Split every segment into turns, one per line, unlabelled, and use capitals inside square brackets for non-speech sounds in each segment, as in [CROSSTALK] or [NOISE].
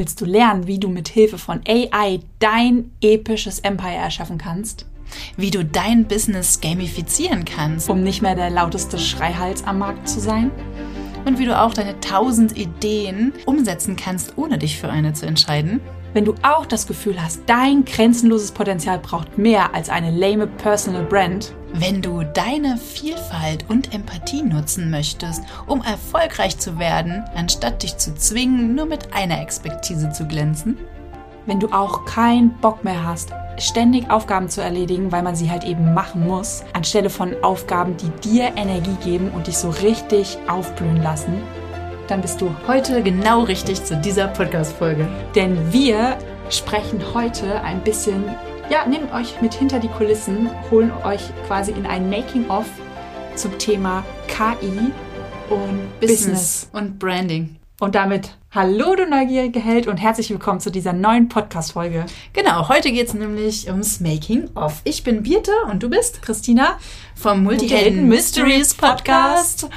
Willst du lernen, wie du mit Hilfe von AI dein episches Empire erschaffen kannst?
Wie du dein Business gamifizieren kannst,
um nicht mehr der lauteste Schreihals am Markt zu sein?
Und wie du auch deine tausend Ideen umsetzen kannst, ohne dich für eine zu entscheiden?
Wenn du auch das Gefühl hast, dein grenzenloses Potenzial braucht mehr als eine lame Personal Brand,
wenn du deine Vielfalt und Empathie nutzen möchtest, um erfolgreich zu werden, anstatt dich zu zwingen, nur mit einer Expertise zu glänzen,
wenn du auch keinen Bock mehr hast, ständig Aufgaben zu erledigen, weil man sie halt eben machen muss, anstelle von Aufgaben, die dir Energie geben und dich so richtig aufblühen lassen, dann bist du heute genau richtig zu dieser Podcast-Folge. Denn wir sprechen heute ein bisschen, ja, nehmen euch mit hinter die Kulissen, holen euch quasi in ein Making-of zum Thema KI und Business, Business
und Branding.
Und damit hallo, du neugierige Held und herzlich willkommen zu dieser neuen Podcast-Folge.
Genau, heute geht es nämlich ums Making-of. Ich bin Birte und du bist
Christina
vom Multihelden Mysteries Podcast.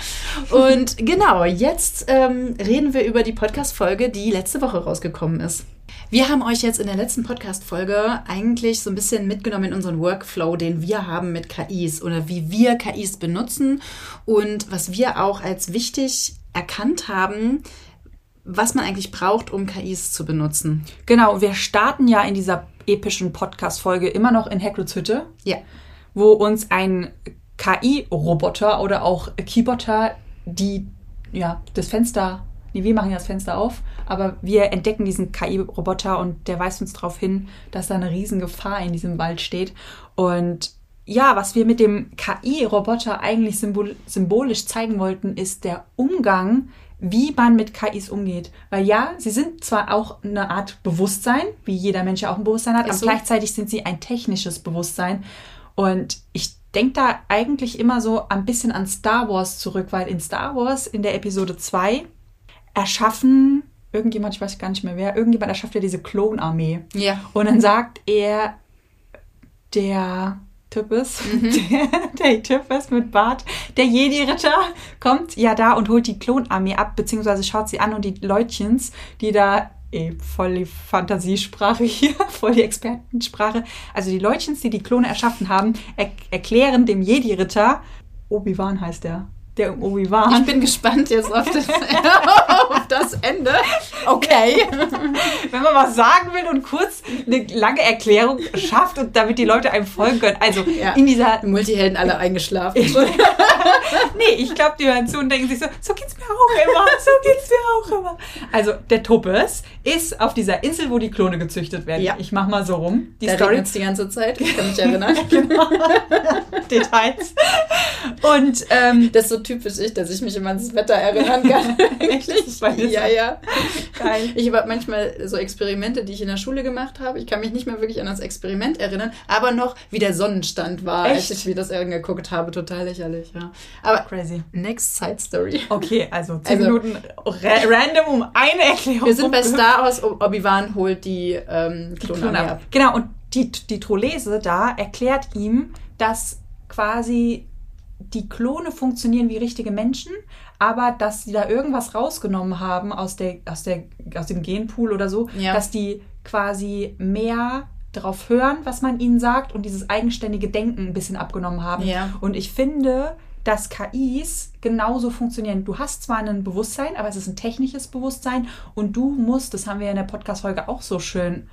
Und genau, jetzt ähm, reden wir über die Podcast-Folge, die letzte Woche rausgekommen ist. Wir haben euch jetzt in der letzten Podcast-Folge eigentlich so ein bisschen mitgenommen in unseren Workflow, den wir haben mit KIs oder wie wir KIs benutzen und was wir auch als wichtig erkannt haben, was man eigentlich braucht, um KIs zu benutzen.
Genau, wir starten ja in dieser epischen Podcast-Folge immer noch in Hagrids Hütte.
Ja.
Wo uns ein KI-Roboter oder auch Keybotter, die ja das Fenster, nee, wir machen ja das Fenster auf, aber wir entdecken diesen KI-Roboter und der weist uns darauf hin, dass da eine Riesengefahr in diesem Wald steht. Und ja, was wir mit dem KI-Roboter eigentlich symbol symbolisch zeigen wollten, ist der Umgang wie man mit KIs umgeht. Weil ja, sie sind zwar auch eine Art Bewusstsein, wie jeder Mensch ja auch ein Bewusstsein hat, aber so. gleichzeitig sind sie ein technisches Bewusstsein. Und ich denke da eigentlich immer so ein bisschen an Star Wars zurück, weil in Star Wars in der Episode 2 erschaffen irgendjemand, ich weiß gar nicht mehr wer, irgendjemand erschafft ja diese Klonarmee.
Ja.
Und dann sagt er, der Types, mhm. [LAUGHS] der, der Types mit Bart, der Jedi-Ritter kommt ja da und holt die Klonarmee ab, beziehungsweise schaut sie an und die Leutchens, die da ey, voll die Fantasiesprache hier, [LAUGHS] voll die Expertensprache. Also die Leutchens, die die Klone erschaffen haben, er erklären dem Jedi-Ritter, Obi-Wan heißt er, der Obi-Wan.
Ich bin gespannt jetzt auf das, [LAUGHS] [LAUGHS] [LAUGHS] das Ende. Okay. [LAUGHS]
Wenn man was sagen will und kurz eine lange Erklärung schafft und damit die Leute einem folgen können. Also ja. in dieser.
Multihelden alle eingeschlafen. [LAUGHS]
nee, ich glaube, die hören zu und denken sich so, so geht's mir auch immer. So geht's mir auch immer. Also der Tuppes ist auf dieser Insel, wo die Klone gezüchtet werden.
Ja.
Ich mach mal so rum.
Die da Story die ganze Zeit. Ich kann mich erinnern. genau.
Details. Und ähm,
das ist so typisch ich, dass ich mich immer ans Wetter erinnern kann.
Wirklich?
Ja, ja. [LAUGHS] Geil. Ich habe manchmal so Experimente, die ich in der Schule gemacht habe. Ich kann mich nicht mehr wirklich an das Experiment erinnern, aber noch, wie der Sonnenstand war,
Echt?
als ich mir das angeguckt habe. Total lächerlich, ja. Aber
crazy.
Next Side Story.
Okay, also 10 also, Minuten ra random um eine Erklärung.
Wir sind bei Star Wars, Obi-Wan holt die ähm, Klone ab.
Genau, und die, die Trolese da erklärt ihm, dass quasi die Klone funktionieren wie richtige Menschen, aber dass sie da irgendwas rausgenommen haben aus, der, aus, der, aus dem Genpool oder so,
ja.
dass die quasi mehr darauf hören, was man ihnen sagt und dieses eigenständige Denken ein bisschen abgenommen haben.
Ja.
Und ich finde, dass KIs genauso funktionieren. Du hast zwar ein Bewusstsein, aber es ist ein technisches Bewusstsein und du musst, das haben wir in der Podcast-Folge auch so schön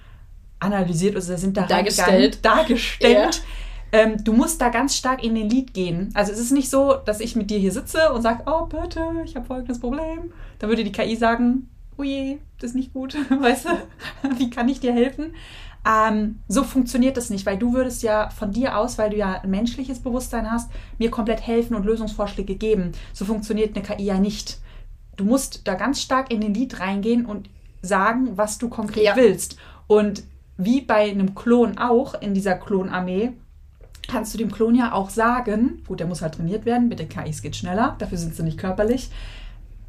analysiert, also sind da
dargestellt,
dargestellt ja ähm, du musst da ganz stark in den Lied gehen. Also es ist nicht so, dass ich mit dir hier sitze und sage, oh bitte, ich habe folgendes Problem. Dann würde die KI sagen, oh je, das ist nicht gut, [LAUGHS] weißt du, [LAUGHS] wie kann ich dir helfen? Ähm, so funktioniert das nicht, weil du würdest ja von dir aus, weil du ja ein menschliches Bewusstsein hast, mir komplett helfen und Lösungsvorschläge geben. So funktioniert eine KI ja nicht. Du musst da ganz stark in den Lied reingehen und sagen, was du konkret ja. willst. Und wie bei einem Klon auch in dieser Klonarmee, kannst du dem Klon ja auch sagen, gut, der muss halt trainiert werden, mit den KIs geht schneller, dafür sind sie nicht körperlich,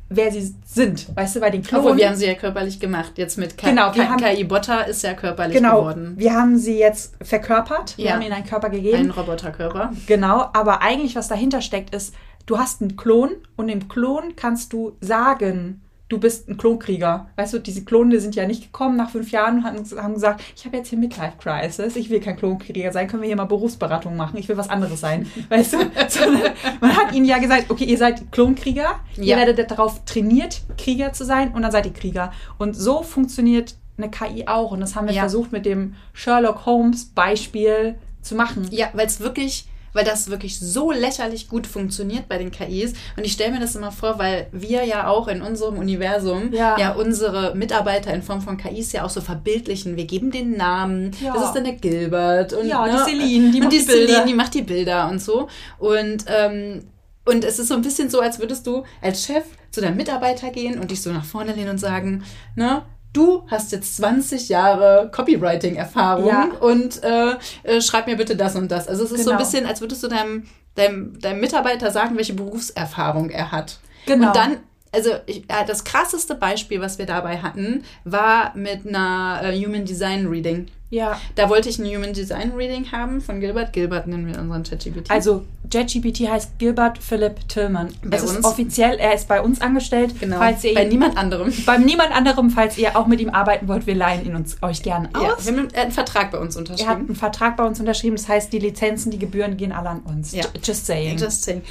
wer sie sind. Weißt du, bei den Klonen.
Obwohl, wir haben sie ja körperlich gemacht. Jetzt mit K
genau,
wir KI Botter ist ja körperlich
genau,
geworden.
Wir haben sie jetzt verkörpert. Wir ja. haben ihnen einen Körper gegeben.
Einen Roboterkörper.
Genau, aber eigentlich, was dahinter steckt, ist, du hast einen Klon und dem Klon kannst du sagen, du bist ein Klonkrieger. Weißt du, diese Klone sind ja nicht gekommen nach fünf Jahren und haben, haben gesagt, ich habe jetzt hier Midlife Crisis, ich will kein Klonkrieger sein, können wir hier mal Berufsberatung machen, ich will was anderes sein. [LAUGHS] Weißt du? Sondern man hat ihnen ja gesagt, okay, ihr seid Klonkrieger, ja. ihr werdet darauf trainiert, Krieger zu sein und dann seid ihr Krieger. Und so funktioniert eine KI auch. Und das haben wir ja. versucht mit dem Sherlock Holmes Beispiel zu machen.
Ja, weil es wirklich weil das wirklich so lächerlich gut funktioniert bei den KIs. Und ich stelle mir das immer vor, weil wir ja auch in unserem Universum ja. ja, unsere Mitarbeiter in Form von KIs ja auch so verbildlichen. Wir geben den Namen, ja. das ist dann der Gilbert und
ja, ne, die Celine, die
macht die, die Bilder. Celine, die macht die Bilder und so. Und ähm, und es ist so ein bisschen so, als würdest du als Chef zu deinem Mitarbeiter gehen und dich so nach vorne lehnen und sagen, ne, du hast jetzt 20 Jahre Copywriting-Erfahrung ja. und äh, äh, schreib mir bitte das und das. Also es ist genau. so ein genau. bisschen, als würdest du deinem, deinem, deinem Mitarbeiter sagen, welche Berufserfahrung er hat. Genau. Und dann also ich, das krasseste Beispiel, was wir dabei hatten, war mit einer äh, Human Design Reading. Ja. Da wollte ich ein Human Design Reading haben von Gilbert. Gilbert nennen wir unseren ChatGPT.
Also ChatGPT heißt Gilbert Philip Tillman. Bei es uns? ist offiziell, er ist bei uns angestellt.
Genau. Falls ihr
bei ihn, niemand anderem. Bei niemand anderem, falls ihr auch mit ihm arbeiten wollt, wir leihen ihn uns euch gerne aus. Ja,
wir haben einen Vertrag bei uns unterschrieben.
Er hat einen Vertrag bei uns unterschrieben. Das heißt, die Lizenzen, die Gebühren gehen alle an uns.
Ja. Just saying. Just saying.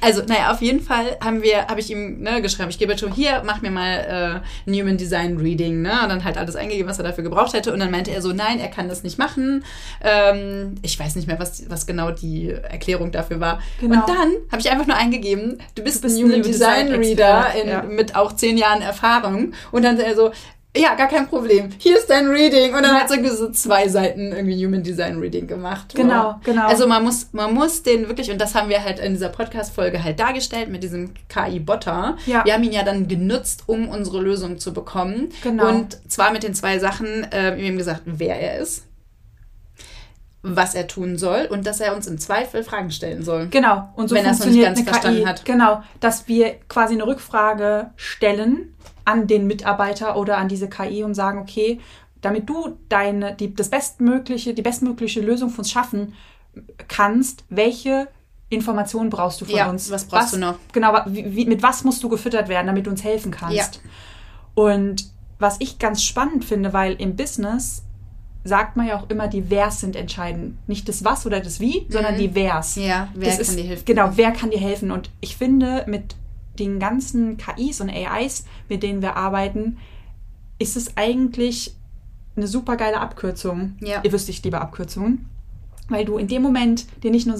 Also, naja, auf jeden Fall haben wir, habe ich ihm ne, geschrieben, ich gebe schon hier, mach mir mal äh, Human Design Reading, ne? Und dann halt alles eingegeben, was er dafür gebraucht hätte. Und dann meinte er so, nein, er kann das nicht machen. Ähm, ich weiß nicht mehr, was, was genau die Erklärung dafür war. Genau. Und dann habe ich einfach nur eingegeben, du bist, du bist ein Human Design, Design Reader in, ja. mit auch zehn Jahren Erfahrung. Und dann er so, ja, gar kein Problem. Hier ist dein Reading. Und dann ja. hat es irgendwie so zwei Seiten irgendwie Human Design Reading gemacht.
Genau, genau.
Also man muss, man muss den wirklich, und das haben wir halt in dieser Podcast-Folge halt dargestellt mit diesem KI-Botter. Ja. Wir haben ihn ja dann genutzt, um unsere Lösung zu bekommen. Genau. Und zwar mit den zwei Sachen, äh, wir haben gesagt, wer er ist was er tun soll und dass er uns im Zweifel Fragen stellen soll.
Genau. Und so wenn er es noch nicht ganz verstanden KI. hat. Genau, dass wir quasi eine Rückfrage stellen an den Mitarbeiter oder an diese KI und sagen, okay, damit du deine, die, das bestmögliche, die bestmögliche Lösung für uns schaffen kannst, welche Informationen brauchst du von ja, uns?
Was brauchst was, du noch?
Genau, wie, mit was musst du gefüttert werden, damit du uns helfen kannst? Ja. Und was ich ganz spannend finde, weil im Business sagt man ja auch immer, die Wers sind entscheidend. Nicht das Was oder das Wie, mhm. sondern die Wers.
Ja, wer das kann ist, dir helfen?
Genau, wer kann dir helfen? Und ich finde, mit den ganzen KIs und AIs, mit denen wir arbeiten, ist es eigentlich eine super geile Abkürzung. Ja. Ihr wisst, ich liebe Abkürzungen. Weil du in dem Moment dir nicht nur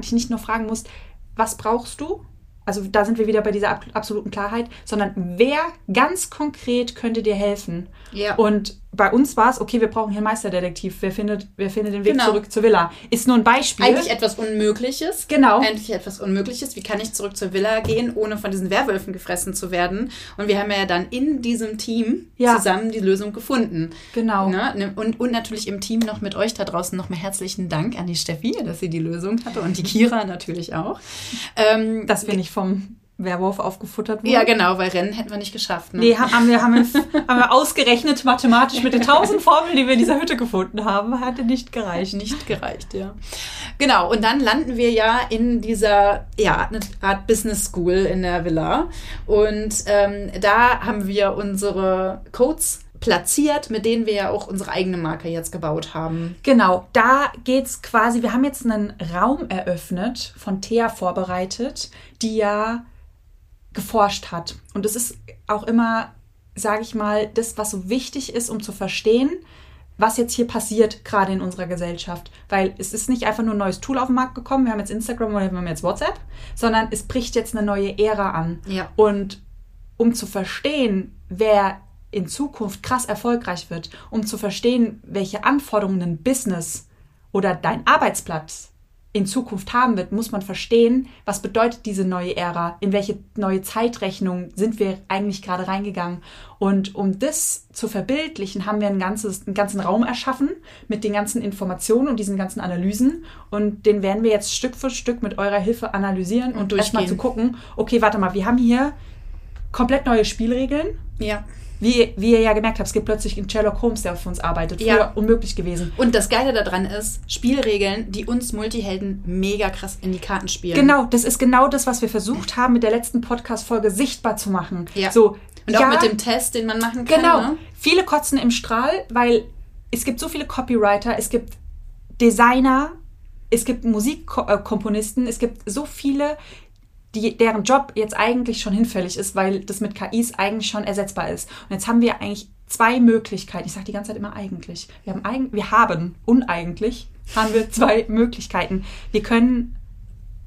dich nicht nur fragen musst, was brauchst du? Also da sind wir wieder bei dieser ab absoluten Klarheit, sondern wer ganz konkret könnte dir helfen? Ja. Und bei uns war es, okay, wir brauchen hier einen Meisterdetektiv. Wer findet, wer findet den Weg genau. zurück zur Villa? Ist nur ein Beispiel.
Eigentlich etwas Unmögliches.
Genau.
Eigentlich etwas Unmögliches. Wie kann ich zurück zur Villa gehen, ohne von diesen Werwölfen gefressen zu werden? Und wir haben ja dann in diesem Team ja. zusammen die Lösung gefunden.
Genau.
Ne? ne? Und, und natürlich im Team noch mit euch da draußen nochmal herzlichen Dank an die Steffi, dass sie die Lösung hatte und die Kira natürlich auch. [LAUGHS]
Ähm, dass wir nicht vom Werwolf aufgefuttert wurde.
Ja, genau, weil Rennen hätten wir nicht geschafft.
Ne? Nee, haben wir, haben, wir, [LAUGHS] haben wir ausgerechnet mathematisch mit den tausend Formeln, die wir in dieser Hütte gefunden haben, hatte nicht gereicht.
Nicht gereicht, ja. Genau, und dann landen wir ja in dieser, ja, eine Art Business School in der Villa. Und ähm, da haben wir unsere Codes platziert, mit denen wir ja auch unsere eigene Marke jetzt gebaut haben.
Genau, da geht es quasi, wir haben jetzt einen Raum eröffnet, von Thea vorbereitet, die ja geforscht hat. Und das ist auch immer, sage ich mal, das, was so wichtig ist, um zu verstehen, was jetzt hier passiert, gerade in unserer Gesellschaft. Weil es ist nicht einfach nur ein neues Tool auf den Markt gekommen, wir haben jetzt Instagram oder wir haben jetzt WhatsApp, sondern es bricht jetzt eine neue Ära an.
Ja.
Und um zu verstehen, wer in Zukunft krass erfolgreich wird, um zu verstehen, welche Anforderungen ein Business oder dein Arbeitsplatz in Zukunft haben wird, muss man verstehen, was bedeutet diese neue Ära, in welche neue Zeitrechnung sind wir eigentlich gerade reingegangen. Und um das zu verbildlichen, haben wir ein ganzes, einen ganzen Raum erschaffen mit den ganzen Informationen und diesen ganzen Analysen. Und den werden wir jetzt Stück für Stück mit eurer Hilfe analysieren und, und erstmal zu gucken, okay, warte mal, wir haben hier komplett neue Spielregeln.
Ja
wie, wie ihr ja gemerkt habt, es gibt plötzlich einen Sherlock Holmes, der für uns arbeitet. Früher
Ja.
unmöglich gewesen.
Und das Geile daran ist, Spielregeln, die uns Multihelden mega krass in die Karten spielen.
Genau, das ist genau das, was wir versucht haben, mit der letzten Podcast-Folge sichtbar zu machen.
Ja.
So,
Und
ja,
auch mit dem Test, den man machen kann.
Genau.
Ne?
Viele kotzen im Strahl, weil es gibt so viele Copywriter, es gibt Designer, es gibt Musikkomponisten, es gibt so viele, die, deren Job jetzt eigentlich schon hinfällig ist, weil das mit KIs eigentlich schon ersetzbar ist. Und jetzt haben wir eigentlich zwei Möglichkeiten. Ich sage die ganze Zeit immer eigentlich. Wir haben, eigen, wir haben uneigentlich, haben wir zwei [LAUGHS] Möglichkeiten. Wir können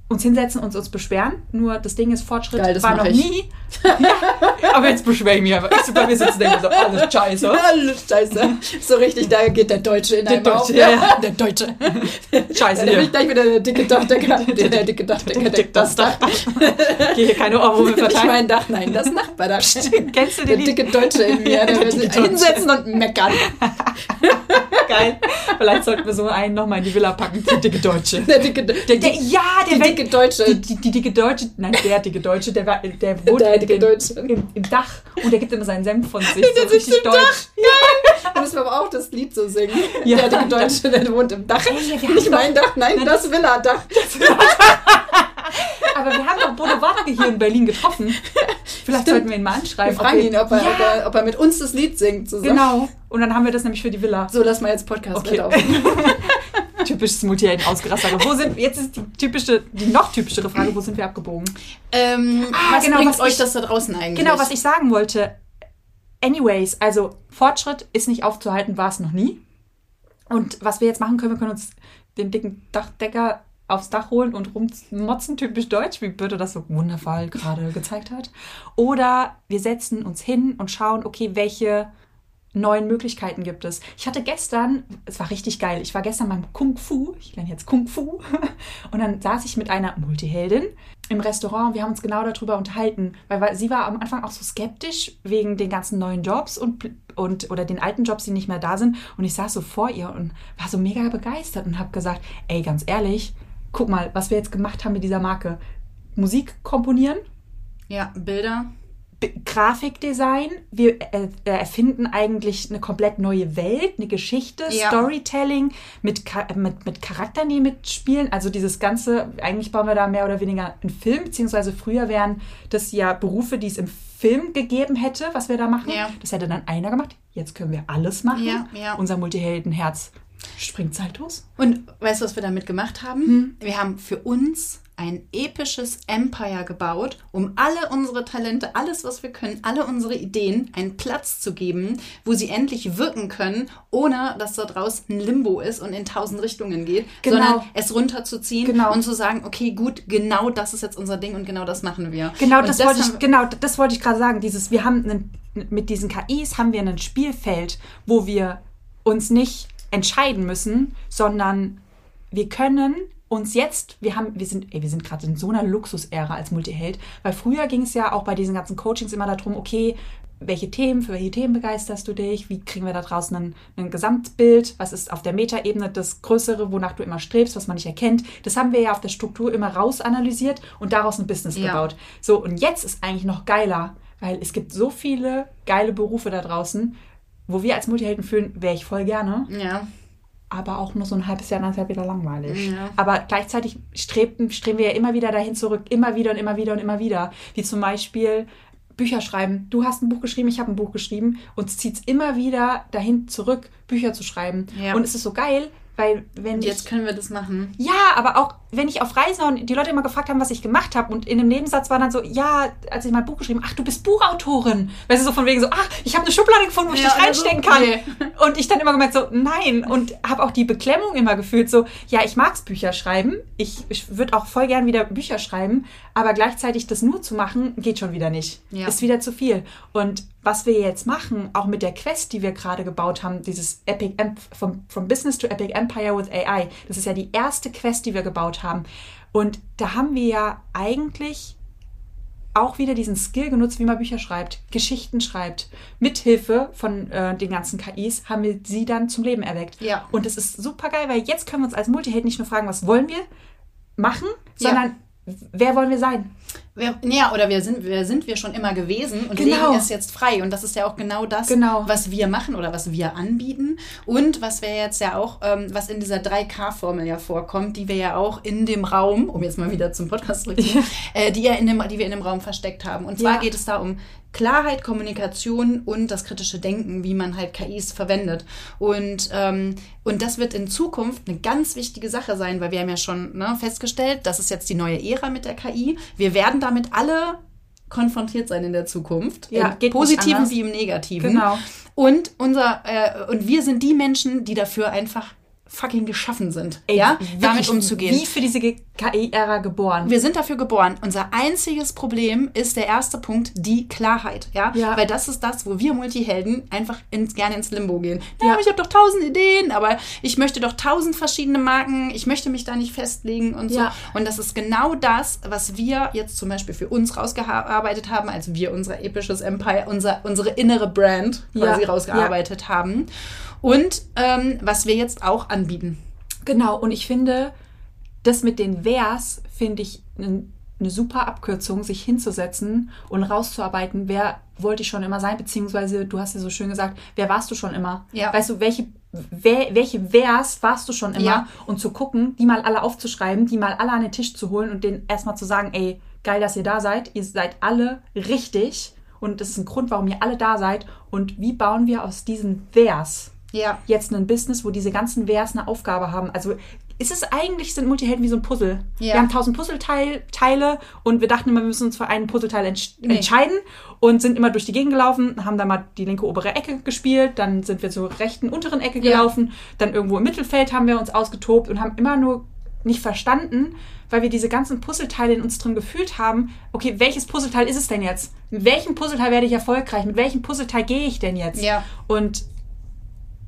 uns hinsetzen und uns beschweren. Nur das Ding ist, Fortschritt
Geil, das
war noch
ich.
nie. ja, [LAUGHS] aber jetzt beschwere ich mich einfach. Ich bei mir sitzen und denke so, alles scheiße. [LAUGHS]
Alles scheiße. So richtig, da geht der Deutsche in
Der Deutsche,
auf.
ja.
Der Deutsche. [LAUGHS]
Scheiße
Da bin ich gleich wieder der dicke Dachdecker. Der, der dicke Dachdecker deckt das Dach.
Hier keine Ohrwürmer
Nicht
verteilen.
mein Dach, nein, das Nachbardach.
Kennst du
Der
den Lied?
dicke Deutsche in mir, der
Der
will sich hinsetzen und meckern. [LAUGHS]
Geil. Vielleicht sollten wir so einen nochmal in die Villa packen. Der dicke Deutsche.
Der dicke, der,
Der, ja, der
die
Welt-
dicke Deutsche.
Die, die, die dicke Deutsche, nein, der dicke Deutsche, der, war, der wohnt
Der dicke
im,
Deutsche.
Im, im Dach und der gibt immer seinen Senf von sich. So
sitzt
richtig
im
deutsch.
Da müssen wir aber auch das Lied so singen.
Ja.
Der dicke Deutsche, der wohnt im Dach.
Ey, wir haben
Nicht mein Dach, nein, das Villa-Dach.
Aber wir haben doch Bodo Wartke hier in Berlin getroffen. Vielleicht
Stimmt.
sollten wir ihn mal
Wir
anschreiben.
fragen ihn, ob er,
ja,
ob, er, ob er mit uns das Lied singt zusammen.
Genau. Und dann haben wir das nämlich für die Villa.
So, lass mal jetzt Podcast
Okay.
aufnehmen. [LAUGHS]
Typisches Multihelden ausgerastet. Wo sind, jetzt ist die typische, die noch typischere Frage, wo sind wir abgebogen?
Ähm,
Ah,
was
genau,
bringt
was
euch
ich-
das da draußen eigentlich?
Genau, was ich sagen wollte. Anyways, also Fortschritt ist nicht aufzuhalten, war es noch nie. Und was wir jetzt machen können, wir können uns den dicken Dachdecker aufs Dach holen und rummotzen, typisch deutsch, wie Birte das so wundervoll gerade gezeigt hat. Oder wir setzen uns hin und schauen, okay, welche neuen Möglichkeiten gibt es. Ich hatte gestern, es war richtig geil, ich war gestern beim Kung Fu, ich lerne jetzt Kung Fu, [LAUGHS] und dann saß ich mit einer Multiheldin im Restaurant und wir haben uns genau darüber unterhalten, weil, sie war am Anfang auch so skeptisch wegen den ganzen neuen Jobs und, und oder den alten Jobs, die nicht mehr da sind. Und ich saß so vor ihr und war so mega begeistert und habe gesagt, ey, ganz ehrlich, guck mal, was wir jetzt gemacht haben mit dieser Marke. Musik komponieren,
Ja, Bilder.
B- Grafikdesign, wir äh, erfinden eigentlich eine komplett neue Welt, eine Geschichte,
Ja.
Storytelling mit, Cha- mit, mit Charakteren, die mitspielen. Also dieses Ganze, eigentlich bauen wir da mehr oder weniger einen Film, beziehungsweise früher wären das ja Berufe, die es im Film gegeben hätte, was wir da machen.
Ja.
Das hätte dann einer gemacht. Jetzt können wir alles machen.
Ja, ja.
Unser Multiheldenherz springt zeitlos.
Und weißt du, was wir damit gemacht haben?
Hm.
Wir haben für uns ein episches Empire gebaut, um alle unsere Talente, alles, was wir können, alle unsere Ideen einen Platz zu geben, wo sie endlich wirken können, ohne dass da draußen ein Limbo ist und in tausend Richtungen geht,
Genau.
sondern es runterzuziehen
Genau.
und zu sagen, okay, gut, genau das ist jetzt unser Ding und genau das machen wir.
Genau,
und
das, wollte ich, genau, das wollte ich gerade sagen. Dieses, wir haben einen, mit diesen KIs haben wir ein Spielfeld, wo wir uns nicht entscheiden müssen, sondern wir können uns jetzt, wir haben, wir sind, ey, wir sind gerade in so einer Luxusära als Multiheld, weil früher ging es ja auch bei diesen ganzen Coachings immer darum, okay, welche Themen, für welche Themen begeisterst du dich? Wie kriegen wir da draußen ein, ein Gesamtbild? Was ist auf der Metaebene das Größere, wonach du immer strebst, was man nicht erkennt? Das haben wir ja auf der Struktur immer rausanalysiert und daraus ein Business
Ja.
gebaut. So, und jetzt ist eigentlich noch geiler, weil es gibt so viele geile Berufe da draußen, wo wir als Multihelden fühlen, wäre ich voll gerne,
Ja,
aber auch nur so ein halbes Jahr, anderthalb wieder langweilig.
Ja.
Aber gleichzeitig streben, streben wir ja immer wieder dahin zurück, immer wieder und immer wieder und immer wieder. Wie zum Beispiel Bücher schreiben. Du hast ein Buch geschrieben, ich habe ein Buch geschrieben. Uns zieht es immer wieder dahin zurück, Bücher zu schreiben.
Ja.
Und es ist so geil, weil wenn
und
ich
jetzt können wir das machen.
ja, aber auch wenn ich auf Reisen war und die Leute immer gefragt haben, was ich gemacht habe und in einem Nebensatz war dann so, ja, als ich mein Buch geschrieben, ach, du bist Buchautorin. Weißt du, so von wegen so, ach, ich habe eine Schublade gefunden, wo ich
Ja,
dich reinstecken
also,
kann.
nee.
Und ich dann immer gemerkt so, nein. Und habe auch die Beklemmung immer gefühlt so, ja, ich mag's Bücher schreiben. Ich, ich würde auch voll gern wieder Bücher schreiben, aber gleichzeitig das nur zu machen, geht schon wieder nicht.
Ja.
Ist wieder zu viel. Und was wir jetzt machen, auch mit der Quest, die wir gerade gebaut haben, dieses Epic Emp from, from Business to Epic Empire with AI, das ist ja die erste Quest, die wir gebaut haben. Und da haben wir ja eigentlich auch wieder diesen Skill genutzt, wie man Bücher schreibt, Geschichten schreibt. Mithilfe von äh, den ganzen KIs haben wir sie dann zum Leben erweckt.
Ja.
Und das ist super geil, weil jetzt können wir uns als Multiheld nicht nur fragen, was wollen wir machen,
Ja.
sondern wer wollen wir sein?
Wir, ja, oder wir sind, wir sind wir schon immer gewesen und
Genau.
legen es jetzt frei. Und das ist ja auch genau das,
Genau.
was wir machen oder was wir anbieten. Und was wir jetzt ja auch, ähm, was in dieser 3K-Formel ja vorkommt, die wir ja auch in dem Raum, um jetzt mal wieder zum Podcast zurückzukommen, äh, die, ja in dem, die wir in dem Raum versteckt haben. Und zwar
Ja.
geht es da um Klarheit, Kommunikation und das kritische Denken, wie man halt KIs verwendet. Und, ähm, und das wird in Zukunft eine ganz wichtige Sache sein, weil wir haben ja schon ne, festgestellt, das ist jetzt die neue Ära mit der KI. Wir werden damit alle konfrontiert sein in der Zukunft.
Ja,
Im Positiven wie im Negativen.
Genau.
Und unser äh, und wir sind die Menschen, die dafür einfach fucking geschaffen sind, ja,
Wirklich,
damit umzugehen.
Wie für diese KI-Ära geboren.
Wir sind dafür geboren. Unser einziges Problem ist der erste Punkt, die Klarheit. Ja?
Ja.
Weil das ist das, wo wir Multihelden einfach ins, gerne ins Limbo gehen. Ja,
Ja.
ich habe doch tausend Ideen, aber ich möchte doch tausend verschiedene Marken, ich möchte mich da nicht festlegen und so.
Ja.
Und das ist genau das, was wir jetzt zum Beispiel für uns rausgearbeitet haben, als wir unser episches Empire, unser, unsere innere Brand quasi
Ja.
rausgearbeitet haben. Und ähm, was wir jetzt auch anbieten.
Genau, und ich finde, das mit den Wers finde ich eine eine super Abkürzung, sich hinzusetzen und rauszuarbeiten, wer wollte ich schon immer sein, beziehungsweise du hast ja so schön gesagt, wer warst du schon immer?
Ja.
Weißt du, welche, wer, welche Wers warst du schon immer?
Ja.
Und zu gucken, die mal alle aufzuschreiben, die mal alle an den Tisch zu holen und denen erstmal zu sagen, ey, geil, dass ihr da seid, ihr seid alle richtig und das ist ein Grund, warum ihr alle da seid und wie bauen wir aus diesen Wers
Ja.
jetzt ein Business, wo diese ganzen Wers eine Aufgabe haben. Also ist es eigentlich, sind Multihelden wie so ein Puzzle.
Ja.
Wir haben tausend Puzzleteile und wir dachten immer, wir müssen uns für einen Puzzleteil entsch
Nee.
entscheiden und sind immer durch die Gegend gelaufen, haben da mal die linke obere Ecke gespielt, dann sind wir zur rechten unteren Ecke
Ja.
gelaufen, dann irgendwo im Mittelfeld haben wir uns ausgetobt und haben immer nur nicht verstanden, weil wir diese ganzen Puzzleteile in uns drin gefühlt haben, okay, welches Puzzleteil ist es denn jetzt? Mit welchem Puzzleteil werde ich erfolgreich? Mit welchem Puzzleteil gehe ich denn jetzt?
Ja.
Und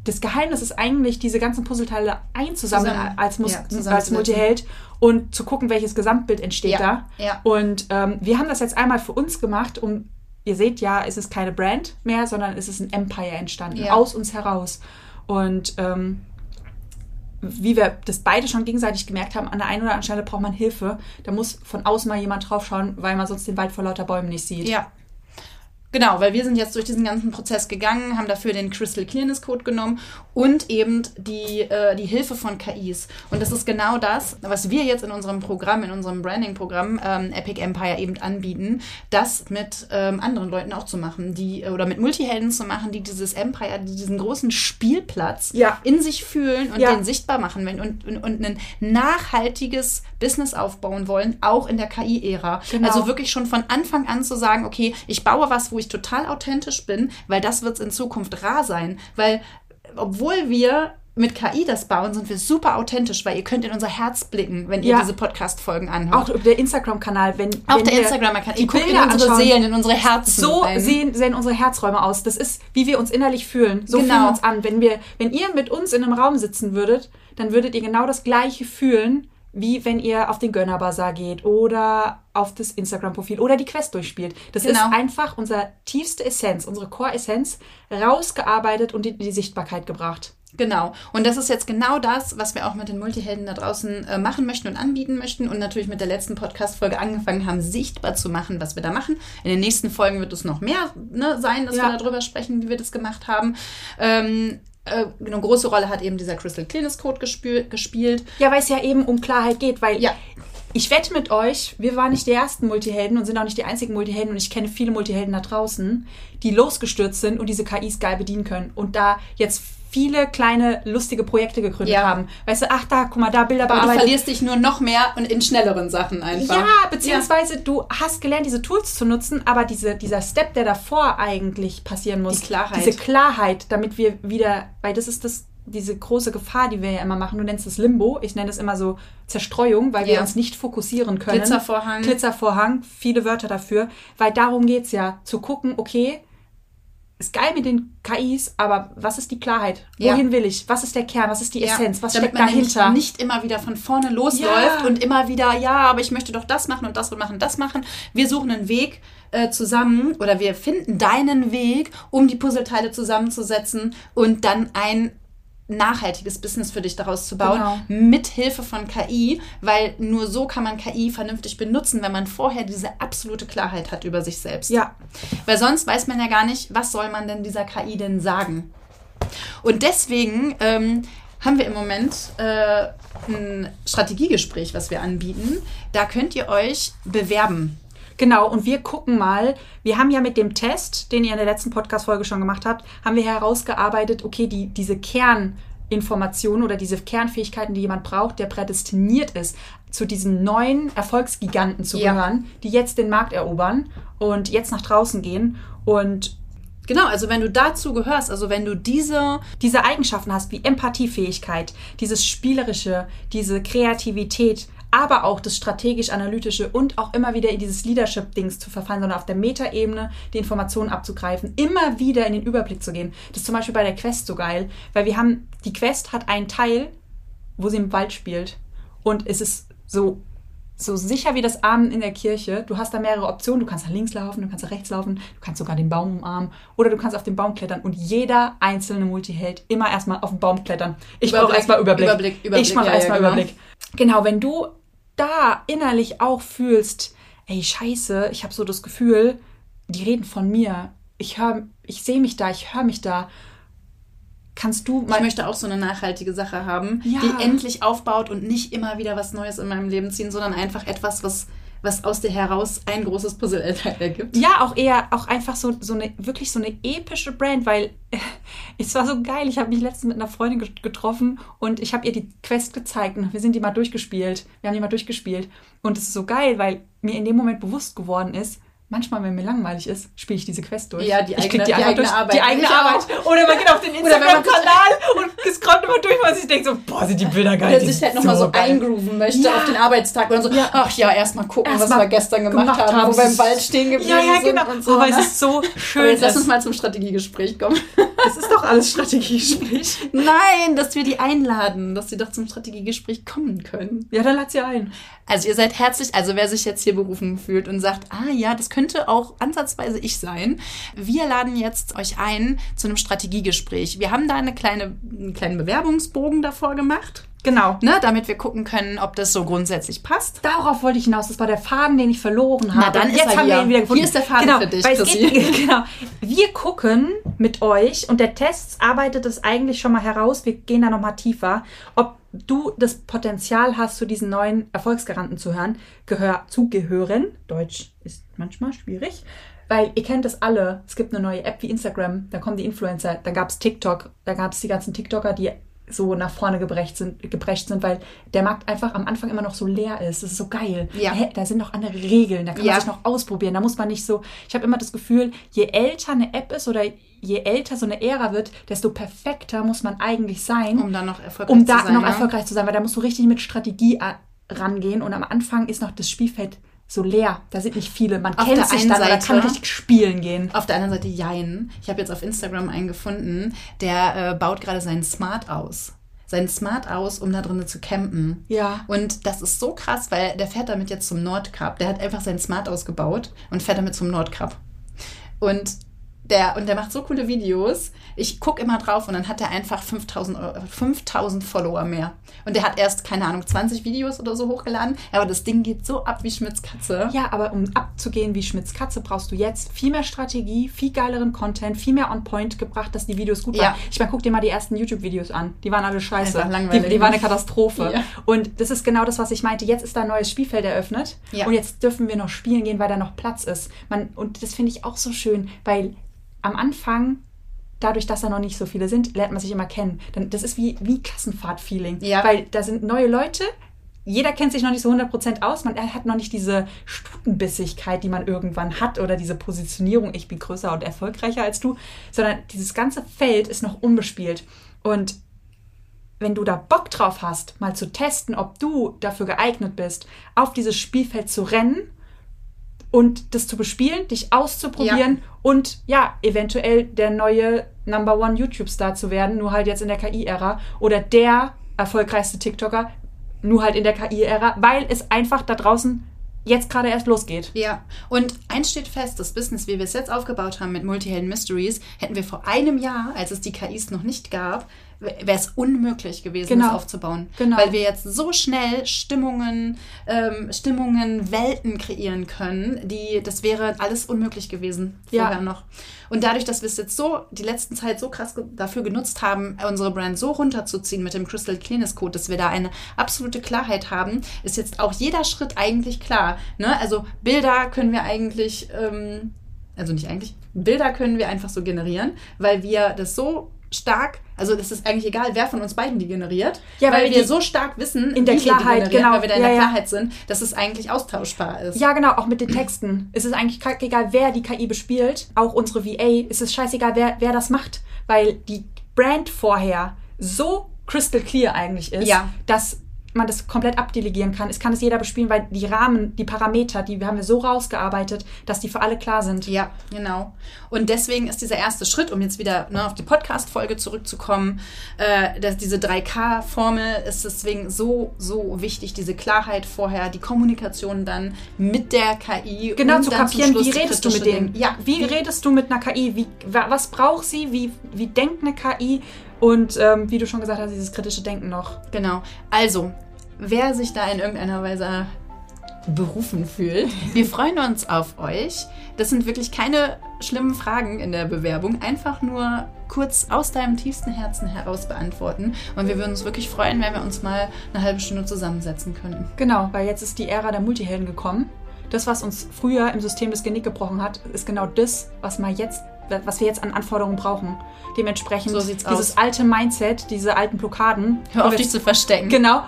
das Geheimnis ist eigentlich, diese ganzen Puzzleteile einzusammeln
Zusammen-
als, Mus
ja,
als. Multiheld und zu gucken, welches Gesamtbild entsteht
Ja,
da.
ja.
Und ähm, wir haben das jetzt einmal für uns gemacht, um, ihr seht ja, es ist keine Brand mehr, sondern es ist ein Empire entstanden,
Ja.
aus uns heraus. Und ähm, wie wir das beide schon gegenseitig gemerkt haben, an der einen oder anderen Stelle braucht man Hilfe. Da muss von außen mal jemand draufschauen, weil man sonst den Wald vor lauter Bäumen nicht sieht.
Ja. Genau, weil wir sind jetzt durch diesen ganzen Prozess gegangen, haben dafür den Crystal Clearness Code genommen und eben die, äh, die Hilfe von KIs. Und das ist genau das, was wir jetzt in unserem Programm, in unserem Branding-Programm ähm, Epic Empire eben anbieten, das mit ähm, anderen Leuten auch zu machen, die oder mit Multihelden zu machen, die dieses Empire, die diesen großen Spielplatz
Ja.
in sich fühlen und
Ja.
den sichtbar machen wollen und, und, und ein nachhaltiges Business aufbauen wollen, auch in der KI-Ära.
Genau.
Also wirklich schon von Anfang an zu sagen, okay, ich baue was, wo ich total authentisch bin, weil das wird in Zukunft rar sein. Weil, obwohl wir mit KI das bauen, sind wir super authentisch, weil ihr könnt in unser Herz blicken, wenn ihr
Ja.
diese Podcast-Folgen anhört.
Auch der Instagram-Kanal, wenn
Auf
wenn
der Instagram-Kanal. Ihr guckt in unsere Seelen, in unsere Herzen.
So
rein.
sehen, sehen unsere Herzräume aus. Das ist, wie wir uns innerlich fühlen. So
Genau.
fühlen wir uns an. Wenn, wir, wenn ihr mit uns in einem Raum sitzen würdet, dann würdet ihr genau das Gleiche fühlen, wie wenn ihr auf den Gönnerbazar geht oder auf das Instagram-Profil oder die Quest durchspielt. Das
Genau.
ist einfach unsere tiefste Essenz, unsere Core-Essenz rausgearbeitet und in die Sichtbarkeit gebracht.
Genau. Und das ist jetzt genau das, was wir auch mit den Multihelden da draußen äh, machen möchten und anbieten möchten und natürlich mit der letzten Podcast-Folge angefangen haben, sichtbar zu machen, was wir da machen. In den nächsten Folgen wird es noch mehr ne, sein, dass
Ja.
wir darüber sprechen, wie wir das gemacht haben. Ähm, äh, eine große Rolle hat eben dieser Crystal Clearness Code gespiel gespielt.
Ja, weil es ja eben um Klarheit geht, weil
Ja.
ich wette mit euch, wir waren nicht die ersten Multihelden und sind auch nicht die einzigen Multihelden und ich kenne viele Multihelden da draußen, die losgestürzt sind und diese KIs geil bedienen können und da jetzt viele kleine lustige Projekte gegründet
Ja.
haben. Weißt du, ach da, guck mal, da Bilder
Aber du verlierst dich nur noch mehr und in schnelleren Sachen einfach.
Ja, beziehungsweise du hast gelernt, diese Tools zu nutzen, aber diese, dieser Step, der davor eigentlich passieren muss,
Die Klarheit.
diese Klarheit, damit wir wieder, weil das ist das, diese große Gefahr, die wir ja immer machen. Du nennst es Limbo, ich nenne es immer so Zerstreuung, weil wir
Ja.
uns nicht fokussieren können.
Glitzervorhang.
Glitzervorhang, viele Wörter dafür, weil darum geht's ja, zu gucken, okay, ist geil mit den KIs, aber was ist die Klarheit?
Ja.
Wohin will ich? Was ist der Kern? Was ist die
Ja,
Essenz? Was
damit
steckt dahinter?
nicht immer wieder von vorne losläuft
Ja.
und immer wieder, ja, aber ich möchte doch das machen und das und machen, das machen. Wir suchen einen Weg äh, zusammen oder wir finden deinen Weg, um die Puzzleteile zusammenzusetzen und dann ein nachhaltiges Business für dich daraus zu bauen,
Genau.
mit Hilfe von KI, weil nur so kann man KI vernünftig benutzen, wenn man vorher diese absolute Klarheit hat über sich selbst.
Ja,
Weil sonst weiß man ja gar nicht, was soll man denn dieser KI denn sagen. Und deswegen ähm, haben wir im Moment äh, ein Strategiegespräch, was wir anbieten. Da könnt ihr euch bewerben.
Genau, und wir gucken mal, wir haben ja mit dem Test, den ihr in der letzten Podcast-Folge schon gemacht habt, haben wir herausgearbeitet, okay, die, diese Kerninformationen oder diese Kernfähigkeiten, die jemand braucht, der prädestiniert ist, zu diesen neuen Erfolgsgiganten zu
Ja.
gehören, die jetzt den Markt erobern und jetzt nach draußen gehen und
Genau, also wenn du dazu gehörst, also wenn du diese
diese Eigenschaften hast wie Empathiefähigkeit, dieses Spielerische, diese Kreativität, aber auch das strategisch-analytische und auch immer wieder in dieses Leadership-Dings zu verfallen, sondern auf der Metaebene die Informationen abzugreifen, immer wieder in den Überblick zu gehen. Das ist zum Beispiel bei der Quest so geil, weil wir haben, die Quest hat einen Teil, wo sie im Wald spielt und es ist so so sicher wie das Abend in der Kirche. Du hast da mehrere Optionen. Du kannst nach links laufen, du kannst nach rechts laufen, du kannst sogar den Baum umarmen oder du kannst auf den Baum klettern und jeder einzelne Multiheld immer erstmal auf den Baum klettern. Ich brauche erstmal Überblick.
Überblick, Überblick,
Ich mache
ja, ja,
erstmal
genau.
Überblick. Genau, wenn du da innerlich auch fühlst, ey, scheiße, ich habe so das Gefühl, die reden von mir. Ich höre, ich sehe mich da, ich höre mich da. Kannst du
Ich
mal
möchte auch so eine nachhaltige Sache haben,
Ja.
die endlich aufbaut und nicht immer wieder was Neues in meinem Leben ziehen, sondern einfach etwas, was, was aus dir heraus ein großes Puzzle [LAUGHS] ergibt.
Ja, auch eher, auch einfach so, so eine, wirklich so eine epische Brand, weil äh, [LAUGHS] es war so geil. Ich habe mich letztens mit einer Freundin get- getroffen und ich habe ihr die Quest gezeigt und wir sind die mal durchgespielt. Wir haben die mal durchgespielt. Und es ist so geil, weil mir in dem Moment bewusst geworden ist, manchmal, wenn mir langweilig ist, spiele ich diese Quest durch.
Ja, die
ich
eigene-
die,
die
einfach
eigene
durch.
Arbeit.
Die eigene Arbeit. Oder man geht auf den Instagram-Kanal immer durch, weil sich denkt so, boah, sind die Bilder geil. Die
sich halt
sind
nochmal so
geil.
eingrooven möchte
Ja.
auf den Arbeitstag und so,
Ja.
ach ja, erstmal gucken,
Erst
was wir gestern gemacht,
gemacht
haben,
haben.
wo wir im Wald stehen geblieben
Ja, ja,
sind
genau.
und so.
Aber
ne?
es ist so
Aber
schön.
jetzt lass uns mal zum Strategiegespräch kommen. [LAUGHS]
Es ist doch alles Strategiegespräch.
Nein, dass wir die einladen, dass sie doch zum Strategiegespräch kommen können.
Ja, dann lad sie ein.
Also ihr seid herzlich, also wer sich jetzt hier berufen fühlt und sagt, ah ja, das könnte auch ansatzweise ich sein. Wir laden jetzt euch ein zu einem Strategiegespräch. Wir haben da eine kleine, einen kleinen Bewerbungsbogen davor gemacht,
Genau.
ne, damit wir gucken können, ob das so grundsätzlich passt.
Darauf wollte ich hinaus. Das war der Faden, den ich verloren habe.
Na, dann ist
Jetzt haben wir
hier.
ihn wieder gefunden.
Hier ist der Faden
genau,
für dich,
geht, [LAUGHS] genau. Wir gucken mit euch und der Test arbeitet es eigentlich schon mal heraus. Wir gehen da noch mal tiefer, ob du das Potenzial hast, zu diesen neuen Erfolgsgaranten zu hören, gehör, zu gehören. Deutsch ist manchmal schwierig. Weil ihr kennt das alle. Es gibt eine neue App wie Instagram, da kommen die Influencer, da gab es TikTok, da gab es die ganzen TikToker, die so nach vorne gebrecht sind, gebrecht sind, weil der Markt einfach am Anfang immer noch so leer ist. Das ist so geil.
Ja.
Hä, Da sind noch andere Regeln, da kann
Ja.
man sich noch ausprobieren. Da muss man nicht so. Ich habe immer das Gefühl, je älter eine App ist oder je älter so eine Ära wird, desto perfekter muss man eigentlich sein,
Um dann noch erfolgreich
um
zu
da
sein.
noch
ne?
erfolgreich zu sein, weil da musst du richtig mit Strategie rangehen und am Anfang ist noch das Spielfeld so leer. Da sind nicht viele. Man
Auf
kennt sich dann,
Seite-
kann richtig spielen gehen.
Auf der anderen Seite Jein. Ich habe jetzt auf Instagram einen gefunden, der äh, baut gerade seinen Smart aus. Seinen Smart aus, um da drinnen zu campen.
Ja.
Und das ist so krass, weil der fährt damit jetzt zum Nordkap. Der hat einfach seinen Smart ausgebaut und fährt damit zum Nordkap. Und der, und der macht so coole Videos. Ich gucke immer drauf und dann hat er einfach 5000, Euro- 5000 Follower mehr. Und der hat erst, keine Ahnung, 20 Videos oder so hochgeladen. Aber das Ding geht so ab wie Schmitz Katze.
Ja, aber um abzugehen wie Schmitz Katze, brauchst du jetzt viel mehr Strategie, viel geileren Content, viel mehr on point gebracht, dass die Videos gut
Ja.
waren. Ich meine, guck dir mal die ersten YouTube-Videos an. Die waren alle scheiße.
Einfach langweilig.
Die, die waren eine Katastrophe.
Ja.
Und das ist genau das, was ich meinte. Jetzt ist da ein neues Spielfeld eröffnet.
Ja.
Und jetzt dürfen wir noch spielen gehen, weil da noch Platz ist. Man, und das finde ich auch so schön, weil am Anfang. Dadurch, dass da noch nicht so viele sind, lernt man sich immer kennen. Dann, das ist wie, wie Klassenfahrt-Feeling.
Ja.
Weil da sind neue Leute, jeder kennt sich noch nicht so 100% aus. Man hat noch nicht diese Stutenbissigkeit, die man irgendwann hat oder diese Positionierung, ich bin größer und erfolgreicher als du, sondern dieses ganze Feld ist noch unbespielt. Und wenn du da Bock drauf hast, mal zu testen, ob du dafür geeignet bist, auf dieses Spielfeld zu rennen und das zu bespielen, dich auszuprobieren und ja, eventuell der neue Number One YouTube-Star zu werden, nur halt jetzt in der KI-Ära oder der erfolgreichste TikToker, nur halt in der KI-Ära, weil es einfach da draußen jetzt gerade erst losgeht.
Ja, und eins steht fest, das Business, wie wir es jetzt aufgebaut haben mit Multihelden Mysteries, hätten wir vor einem Jahr, als es die KIs noch nicht gab, wäre es unmöglich gewesen,
Genau.
das aufzubauen.
Genau.
Weil wir jetzt so schnell Stimmungen, ähm, Stimmungen, Welten kreieren können, die, das wäre alles unmöglich gewesen
Ja.
vorher noch. Und dadurch, dass wir es jetzt so, die letzten Zeit so krass ge- dafür genutzt haben, unsere Brand so runterzuziehen mit dem Crystal Clearness Code, dass wir da eine absolute Klarheit haben, ist jetzt auch jeder Schritt eigentlich klar. Ne? Also Bilder können wir eigentlich, ähm, also nicht eigentlich, Bilder können wir einfach so generieren, weil wir das so stark, also das ist eigentlich egal, wer von uns beiden die generiert,
Ja,
weil,
weil
wir so stark wissen,
in der Klarheit, genau.
weil wir da in
Ja,
der. Klarheit sind, dass es eigentlich austauschbar ist.
Ja, genau, auch mit den Texten. Es ist eigentlich egal, wer die KI bespielt. Auch unsere VA. Es ist scheißegal, wer, wer das macht. Weil die Brand vorher so crystal clear eigentlich ist,
Ja.
dass man das komplett abdelegieren kann. Es kann es jeder bespielen, weil die Rahmen, die Parameter, die haben wir so rausgearbeitet, dass die für alle klar sind.
Ja, genau. Und deswegen ist dieser erste Schritt, um jetzt wieder ne, auf die Podcast-Folge zurückzukommen, äh, dass diese 3K-Formel ist deswegen so, so wichtig, diese Klarheit vorher, die Kommunikation dann mit der KI.
Genau
und
zu kapieren, wie redest du mit denen?
Ja,
wie redest du mit einer KI? Wie, wa- was braucht sie? Wie, wie denkt eine KI? Und ähm, wie du schon gesagt hast, dieses kritische Denken noch.
Genau. Also, wer sich da in irgendeiner Weise berufen fühlt, wir freuen uns auf euch. Das sind wirklich keine schlimmen Fragen in der Bewerbung. Einfach nur kurz aus deinem tiefsten Herzen heraus beantworten. Und wir würden uns wirklich freuen, wenn wir uns mal eine halbe Stunde zusammensetzen könnten.
Genau, weil jetzt ist die Ära der Multihelden gekommen. Das, was uns früher im System das Genick gebrochen hat, ist genau das, was, mal jetzt, was wir jetzt an Anforderungen brauchen. Dementsprechend
So
dieses
aus.
alte Mindset, diese alten Blockaden.
Hör auf, dich zu verstecken.
Genau.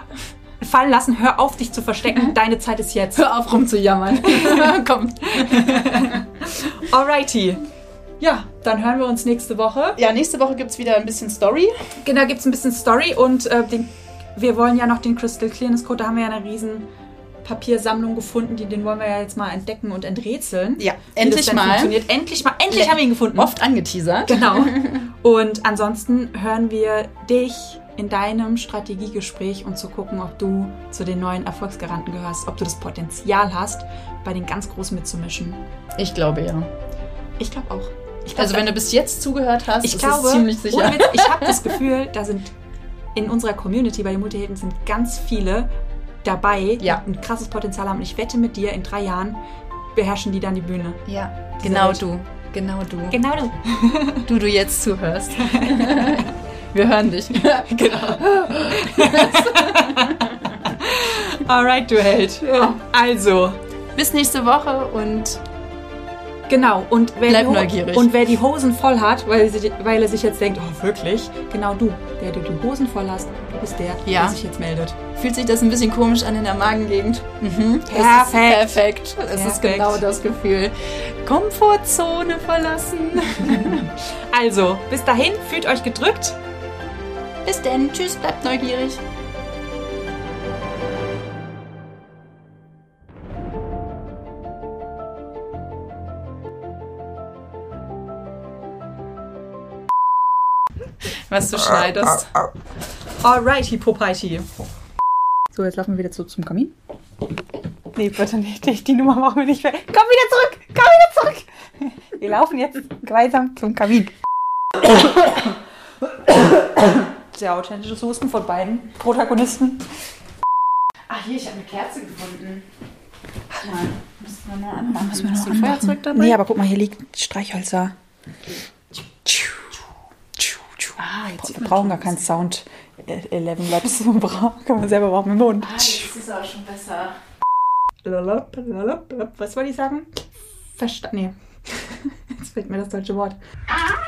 Fallen lassen, hör auf, dich zu verstecken. Deine Zeit ist jetzt.
Hör auf, rumzujammern. [LAUGHS] Komm. [LAUGHS]
Alrighty. Ja, dann hören wir uns nächste Woche.
Ja, nächste Woche gibt es wieder ein bisschen Story.
Genau, gibt es ein bisschen Story und äh, den, wir wollen ja noch den Crystal Clearness Code, da haben wir ja eine riesen Papiersammlung gefunden, die, den wollen wir ja jetzt mal entdecken und enträtseln.
Ja, endlich mal.
Funktioniert. Endlich mal, endlich
Ja.
haben wir ihn gefunden.
Oft angeteasert.
Genau. [LAUGHS] Und ansonsten hören wir dich in deinem Strategiegespräch und zu gucken, ob du zu den neuen Erfolgsgaranten gehörst, ob du das Potenzial hast, bei den ganz Großen mitzumischen.
Ich glaube ja.
Ich glaube auch. Ich glaub,
Also wenn du bis jetzt zugehört hast,
ich
ist
glaube,
es ziemlich sicher.
Witz, ich habe das Gefühl, da sind in unserer Community bei den Multihelden sind ganz viele dabei,
Ja.
die ein krasses Potenzial haben. Und ich wette mit dir, in drei Jahren beherrschen die dann die Bühne.
Ja, genau
Welt.
du. Genau du.
Genau du.
Du, du jetzt zuhörst. [LAUGHS] Wir hören dich. [LAUGHS]
Genau. [LAUGHS] Alright, du Held. Also,
Bis nächste Woche und
genau. Und wer,
Bleib
die,
neugierig.
und wer die Hosen voll hat, weil, sie, weil er sich jetzt denkt, oh wirklich? Genau du. Der du die Hosen voll hast, du bist der,
Ja.
der sich jetzt meldet.
fühlt sich das ein bisschen komisch an in der Magengegend? Mhm. Das
Perfekt.
Ist perfekt. Das ist genau das Gefühl. Komfortzone verlassen. [LAUGHS]
Also, bis dahin, fühlt euch gedrückt.
Bis denn. Tschüss, bleibt neugierig. Was du schneidest.
Alright, Hippopiti. So, jetzt laufen wir wieder zu, zum Kamin. Nee, bitte nicht. Die, die Nummer machen wir nicht mehr. Komm wieder zurück! Komm wieder zurück! Wir laufen jetzt gemeinsam zum Kamin. Sehr authentisches Husten von beiden Protagonisten.
Ah, hier, ich habe eine Kerze gefunden. Warte mal, müssen wir nur anmachen.
Müssen wir noch
ein. Feuerzeug dabei?
Nee, aber guck mal, hier liegt Streichhölzer.
Ah, jetzt
Wir brauchen gar keinen Sound. äh, 11 Labs. [LAUGHS] Können wir selber machen mit dem Mund.
Ah, jetzt ist auch schon besser.
Lalap, lalap, lalap. Was wollte ich sagen? Verstanden. Nee. [LAUGHS] Jetzt fehlt mir das deutsche Wort.
Ah!